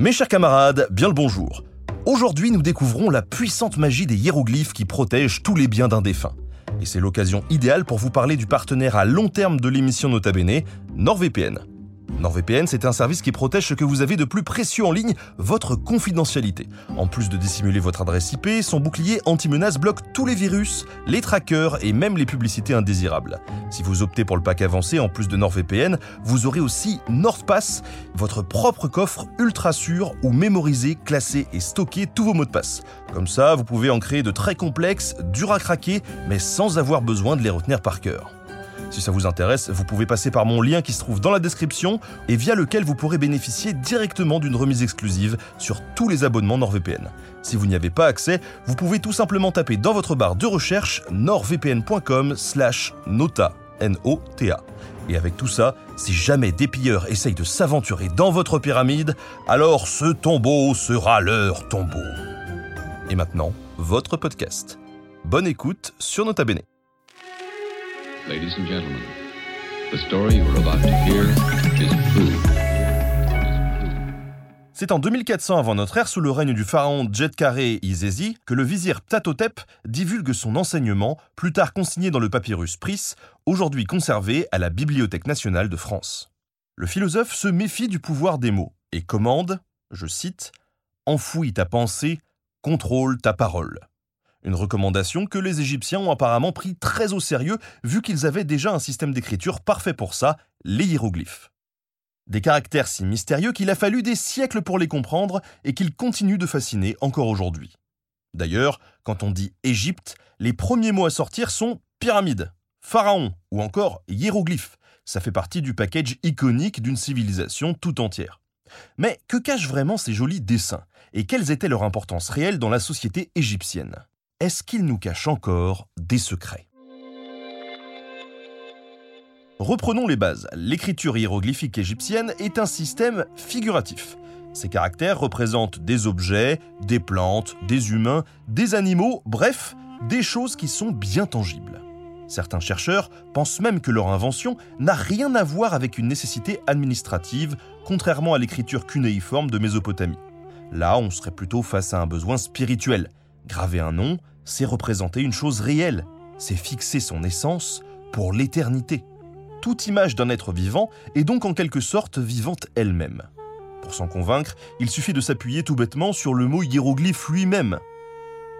Mes chers camarades, bien le bonjour. Aujourd'hui, nous découvrons la puissante magie des hiéroglyphes qui protègent tous les biens d'un défunt. Et c'est l'occasion idéale pour vous parler du partenaire à long terme de l'émission Nota Bene, NordVPN. NordVPN, c'est un service qui protège ce que vous avez de plus précieux en ligne, votre confidentialité. En plus de dissimuler votre adresse IP, son bouclier anti-menace bloque tous les virus, les trackers et même les publicités indésirables. Si vous optez pour le pack avancé en plus de NordVPN, vous aurez aussi NordPass, votre propre coffre ultra sûr où mémoriser, classer et stocker tous vos mots de passe. Comme ça, vous pouvez en créer de très complexes, durs à craquer, mais sans avoir besoin de les retenir par cœur. Si ça vous intéresse, vous pouvez passer par mon lien qui se trouve dans la description et via lequel vous pourrez bénéficier directement d'une remise exclusive sur tous les abonnements NordVPN. Si vous n'y avez pas accès, vous pouvez tout simplement taper dans votre barre de recherche nordvpn.com slash nota. N-O-T-A. Et avec tout ça, si jamais des pilleurs essayent de s'aventurer dans votre pyramide, alors ce tombeau sera leur tombeau. Et maintenant, votre podcast. Bonne écoute sur Nota Bene. Ladies and gentlemen, the story you are about to hear is true. C'est en 2400 avant notre ère, sous le règne du pharaon Djedkaré Izezi, que le vizir Ptatotep divulgue son enseignement, plus tard consigné dans le papyrus Pris, aujourd'hui conservé à la Bibliothèque nationale de France. Le philosophe se méfie du pouvoir des mots et commande, je cite, Enfouis ta pensée, contrôle ta parole. Une recommandation que les Égyptiens ont apparemment pris très au sérieux vu qu'ils avaient déjà un système d'écriture parfait pour ça, les hiéroglyphes. Des caractères si mystérieux qu'il a fallu des siècles pour les comprendre et qu'ils continuent de fasciner encore aujourd'hui. D'ailleurs, quand on dit Égypte, les premiers mots à sortir sont pyramide, pharaon ou encore hiéroglyphe. Ça fait partie du package iconique d'une civilisation tout entière. Mais que cachent vraiment ces jolis dessins? Et quelle était leur importance réelle dans la société égyptienne? Est-ce qu'ils nous cachent encore des secrets? Reprenons les bases. L'écriture hiéroglyphique égyptienne est un système figuratif. Ces caractères représentent des objets, des plantes, des humains, des animaux, bref, des choses qui sont bien tangibles. Certains chercheurs pensent même que leur invention n'a rien à voir avec une nécessité administrative, contrairement à l'écriture cunéiforme de Mésopotamie. Là, on serait plutôt face à un besoin spirituel. Graver un nom, c'est représenter une chose réelle, c'est fixer son essence pour l'éternité. Toute image d'un être vivant est donc en quelque sorte vivante elle-même. Pour s'en convaincre, il suffit de s'appuyer tout bêtement sur le mot hiéroglyphe lui-même.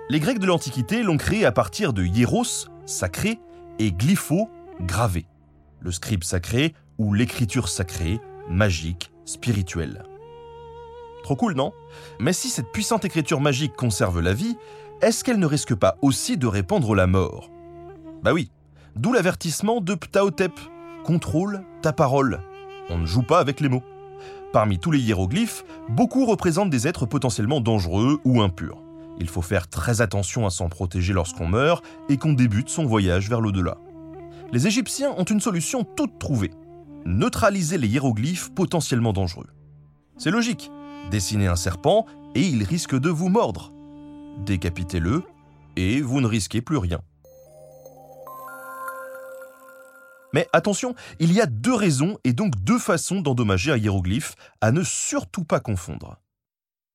Les Grecs de l'Antiquité l'ont créé à partir de hieros, sacré, et glypho, gravé. Le scribe sacré ou l'écriture sacrée, magique, spirituelle. Trop cool, non? Mais si cette puissante écriture magique conserve la vie, est-ce qu'elle ne risque pas aussi de répandre la mort? Bah oui, d'où l'avertissement de Ptaotep. Contrôle ta parole. On ne joue pas avec les mots. Parmi tous les hiéroglyphes, beaucoup représentent des êtres potentiellement dangereux ou impurs. Il faut faire très attention à s'en protéger lorsqu'on meurt et qu'on débute son voyage vers l'au-delà. Les Égyptiens ont une solution toute trouvée. Neutraliser les hiéroglyphes potentiellement dangereux. C'est logique. Dessinez un serpent et il risque de vous mordre. Décapitez-le et vous ne risquez plus rien. Mais attention, il y a deux raisons et donc deux façons d'endommager un hiéroglyphe à ne surtout pas confondre.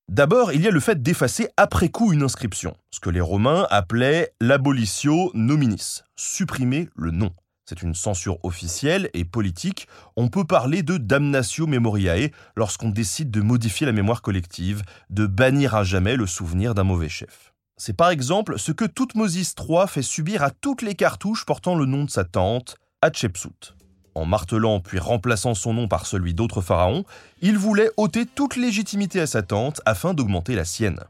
D'abord, il y a le fait d'effacer après coup une inscription, ce que les Romains appelaient l'abolitio nominis, supprimer le nom. C'est une censure officielle et politique. On peut parler de damnatio memoriae lorsqu'on décide de modifier la mémoire collective, de bannir à jamais le souvenir d'un mauvais chef. C'est par exemple ce que Toutmosis III fait subir à toutes les cartouches portant le nom de sa tante, Hatshepsut. En martelant puis remplaçant son nom par celui d'autres pharaons, il voulait ôter toute légitimité à sa tante afin d'augmenter la sienne.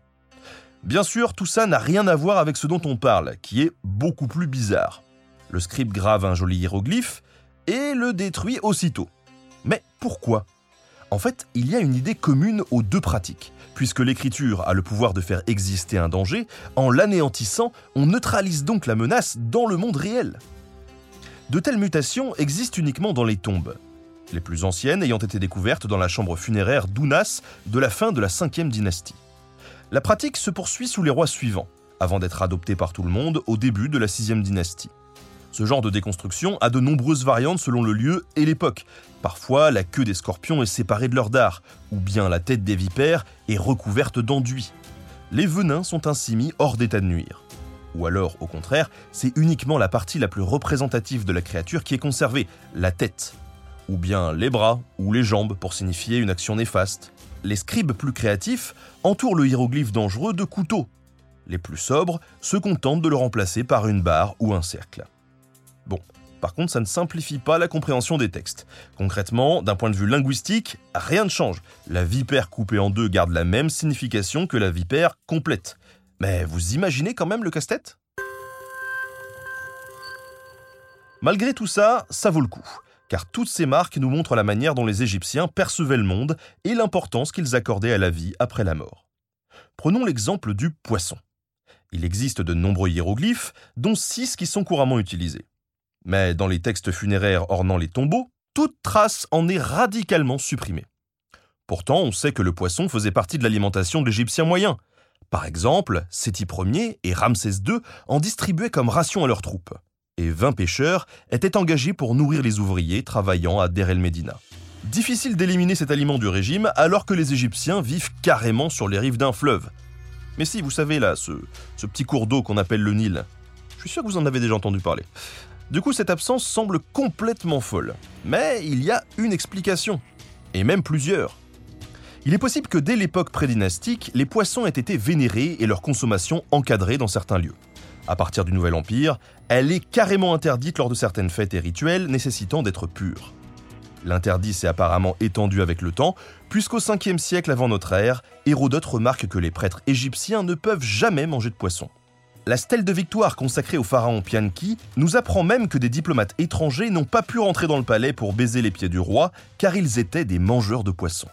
Bien sûr, tout ça n'a rien à voir avec ce dont on parle, qui est beaucoup plus bizarre. Le scribe grave un joli hiéroglyphe, et le détruit aussitôt. Mais pourquoi? En fait, il y a une idée commune aux deux pratiques. Puisque l'écriture a le pouvoir de faire exister un danger, en l'anéantissant, on neutralise donc la menace dans le monde réel. De telles mutations existent uniquement dans les tombes, les plus anciennes ayant été découvertes dans la chambre funéraire d'Ounas de la fin de la 5e dynastie. La pratique se poursuit sous les rois suivants, avant d'être adoptée par tout le monde au début de la 6e dynastie. Ce genre de déconstruction a de nombreuses variantes selon le lieu et l'époque. Parfois, la queue des scorpions est séparée de leur dard, ou bien la tête des vipères est recouverte d'enduit. Les venins sont ainsi mis hors d'état de nuire. Ou alors, au contraire, c'est uniquement la partie la plus représentative de la créature qui est conservée, la tête. Ou bien les bras ou les jambes pour signifier une action néfaste. Les scribes plus créatifs entourent le hiéroglyphe dangereux de couteaux. Les plus sobres se contentent de le remplacer par une barre ou un cercle. Bon, par contre, ça ne simplifie pas la compréhension des textes. Concrètement, d'un point de vue linguistique, rien ne change. La vipère coupée en deux garde la même signification que la vipère complète. Mais vous imaginez quand même le casse-tête? Malgré tout ça, ça vaut le coup, car toutes ces marques nous montrent la manière dont les Égyptiens percevaient le monde et l'importance qu'ils accordaient à la vie après la mort. Prenons l'exemple du poisson. Il existe de nombreux hiéroglyphes, dont six qui sont couramment utilisés. Mais dans les textes funéraires ornant les tombeaux, toute trace en est radicalement supprimée. Pourtant, on sait que le poisson faisait partie de l'alimentation de l'Égyptien moyen. Par exemple, Séti Ier et Ramsès II en distribuaient comme ration à leurs troupes. Et 20 pêcheurs étaient engagés pour nourrir les ouvriers travaillant à Der el Medina. Difficile d'éliminer cet aliment du régime alors que les Égyptiens vivent carrément sur les rives d'un fleuve. Mais si, vous savez là, ce, ce petit cours d'eau qu'on appelle le Nil. Je suis sûr que vous en avez déjà entendu parler. Du coup, cette absence semble complètement folle. Mais il y a une explication. Et même plusieurs. Il est possible que dès l'époque prédynastique, les poissons aient été vénérés et leur consommation encadrée dans certains lieux. À partir du Nouvel Empire, elle est carrément interdite lors de certaines fêtes et rituels nécessitant d'être pure. L'interdit s'est apparemment étendu avec le temps, puisqu'au 5e siècle avant notre ère, Hérodote remarque que les prêtres égyptiens ne peuvent jamais manger de poisson. La stèle de victoire consacrée au pharaon Pianki nous apprend même que des diplomates étrangers n'ont pas pu rentrer dans le palais pour baiser les pieds du roi, car ils étaient des mangeurs de poissons.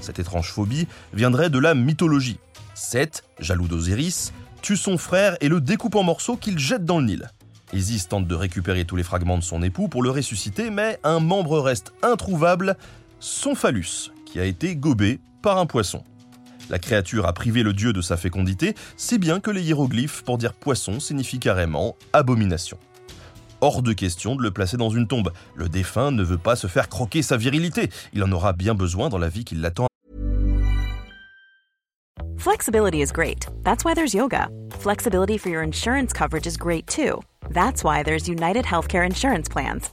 Cette étrange phobie viendrait de la mythologie. Seth, jaloux d'Osiris, tue son frère et le découpe en morceaux qu'il jette dans le Nil. Isis tente de récupérer tous les fragments de son époux pour le ressusciter, mais un membre reste introuvable, son phallus, qui a été gobé par un poisson. La créature a privé le dieu de sa fécondité, si bien que les hiéroglyphes pour dire poisson signifient carrément abomination. Hors de question de le placer dans une tombe. Le défunt ne veut pas se faire croquer sa virilité. Il en aura bien besoin dans la vie qui l'attend. Flexibility is great. That's why there's yoga. Flexibility for your insurance coverage is great too. That's why there's United Healthcare Insurance Plans.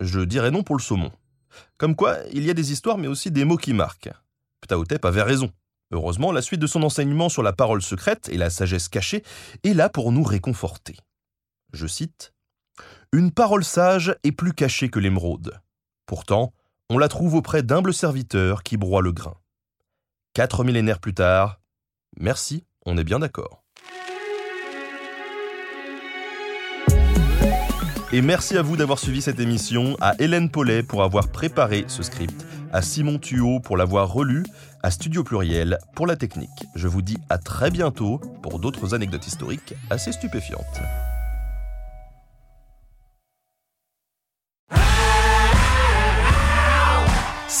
je dirais non pour le saumon. Comme quoi, il y a des histoires mais aussi des mots qui marquent. Ptahotep avait raison. Heureusement, la suite de son enseignement sur la parole secrète et la sagesse cachée est là pour nous réconforter. Je cite Une parole sage est plus cachée que l'émeraude. Pourtant, on la trouve auprès d'humbles serviteurs qui broient le grain. Quatre millénaires plus tard, merci, on est bien d'accord. Et merci à vous d'avoir suivi cette émission, à Hélène Paulet pour avoir préparé ce script, à Simon Thuot pour l'avoir relu, à Studio Pluriel pour la technique. Je vous dis à très bientôt pour d'autres anecdotes historiques assez stupéfiantes.